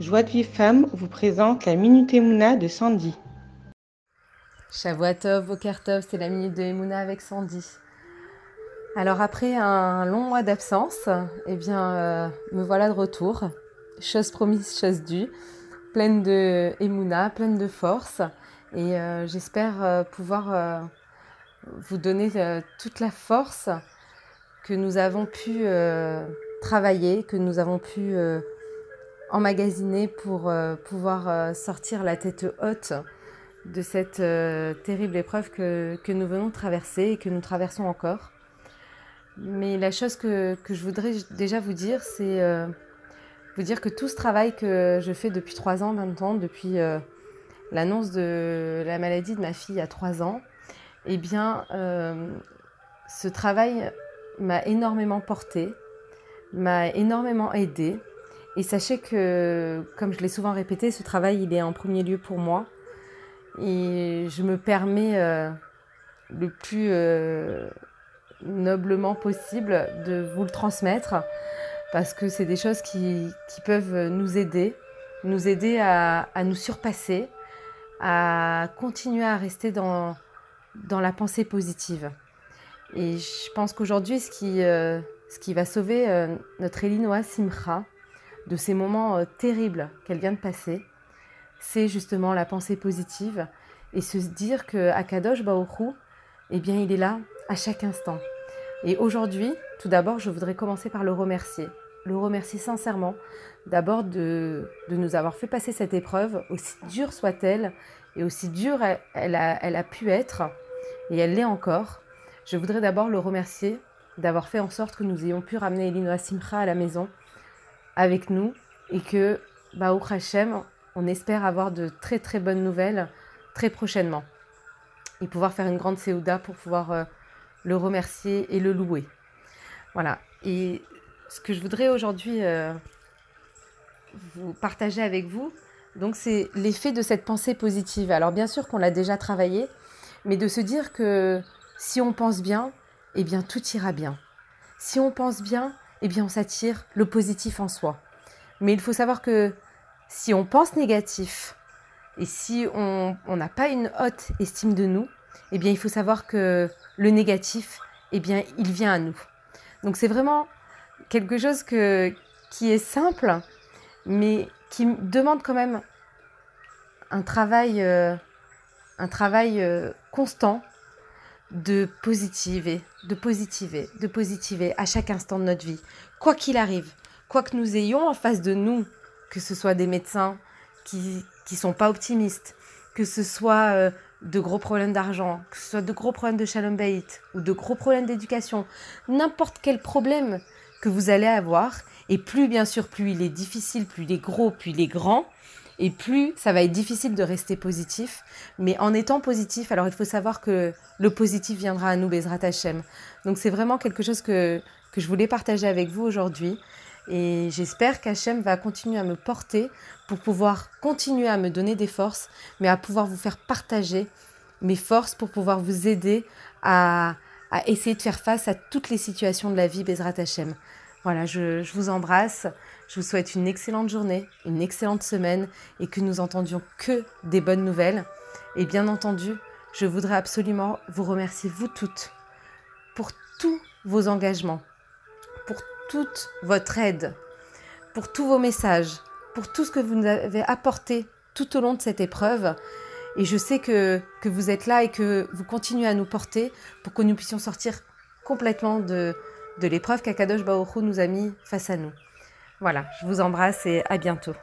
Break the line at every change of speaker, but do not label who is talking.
Joie de Vive Femme vous présente la Minute Emouna de Sandy.
Shavuatov, Bokertov, c'est la Minute de Emouna avec Sandy. Alors après un long mois d'absence, eh bien euh, me voilà de retour. Chose promise, chose due. Pleine de Emouna, pleine de force. Et euh, j'espère euh, pouvoir vous donner toute la force que nous avons pu travailler, que nous avons pu emmagasiner pour euh, pouvoir euh, sortir la tête haute de cette euh, terrible épreuve que, que, nous venons de traverser et que nous traversons encore. Mais la chose que, que je voudrais déjà vous dire, c'est vous dire que tout ce travail que je fais depuis trois ans maintenant, depuis l'annonce de la maladie de ma fille a trois ans, eh bien, ce travail m'a énormément porté, m'a énormément aidé et sachez que, comme je l'ai souvent répété, ce travail, il est en premier lieu pour moi. Et je me permets euh, le plus euh, noblement possible de vous le transmettre parce que c'est des choses qui, peuvent nous aider, nous aider à, nous surpasser, à continuer à rester dans, la pensée positive. Et je pense qu'aujourd'hui, ce, qui, euh, va sauver notre Elinoa Simcha, de ces moments euh, terribles qu'elle vient de passer, c'est justement la pensée positive et se dire que Akadosh Baoru, eh bien, il est là à chaque instant. Et aujourd'hui, tout d'abord, je voudrais commencer par le remercier. Le remercier sincèrement, d'abord de, nous avoir fait passer cette épreuve, aussi dure soit-elle, et aussi dure elle, a, pu être, et elle l'est encore. Je voudrais d'abord le remercier d'avoir fait en sorte que nous ayons pu ramener Elinoa Simcha à la maison avec nous et que, bah, au on espère avoir de très très bonnes nouvelles très prochainement et pouvoir faire une grande Séouda pour pouvoir euh, le remercier et le louer. Voilà. Et ce que je voudrais aujourd'hui euh, vous partager avec vous, donc c'est l'effet de cette pensée positive. Alors bien sûr qu'on l'a déjà travaillé, mais de se dire que si on pense bien, eh bien tout ira bien. Si on pense bien, eh bien on s'attire le positif en soi. Mais il faut savoir que si on pense négatif et si on n'a pas une haute estime de nous, eh bien il faut savoir que le négatif, eh bien il vient à nous. Donc c'est vraiment quelque chose qui est simple, mais qui demande quand même un travail, euh, un travail euh, constant de positiver, de positiver, de positiver à chaque instant de notre vie, quoi qu'il arrive, quoi que nous ayons en face de nous, que ce soit des médecins qui qui sont pas optimistes, que ce soit euh, de gros problèmes d'argent, que ce soit de gros problèmes de shalom ou de gros problèmes d'éducation, n'importe quel problème que vous allez avoir, et plus bien sûr, plus il est difficile, plus il est gros, plus il est grand, et plus ça va être difficile de rester positif. Mais en étant positif, alors il faut savoir que le positif viendra à nous, Bezrat Hashem. Donc c'est vraiment quelque chose que, que je voulais partager avec vous aujourd'hui. Et j'espère qu'Hachem va continuer à me porter pour pouvoir continuer à me donner des forces, mais à pouvoir vous faire partager mes forces pour pouvoir vous aider à, à essayer de faire face à toutes les situations de la vie, Bezrat Hashem. Voilà, je, vous embrasse. Je vous souhaite une excellente journée, une excellente semaine et que nous entendions que des bonnes nouvelles. Et bien entendu, je voudrais absolument vous remercier, vous toutes, pour tous vos engagements, pour toute votre aide, pour tous vos messages, pour tout ce que vous nous avez apporté tout au long de cette épreuve. Et je sais que, que vous êtes là et que vous continuez à nous porter pour que nous puissions sortir complètement de, de l'épreuve qu'Akadosh Baoru nous a mis face à nous. Voilà, je vous embrasse et à bientôt.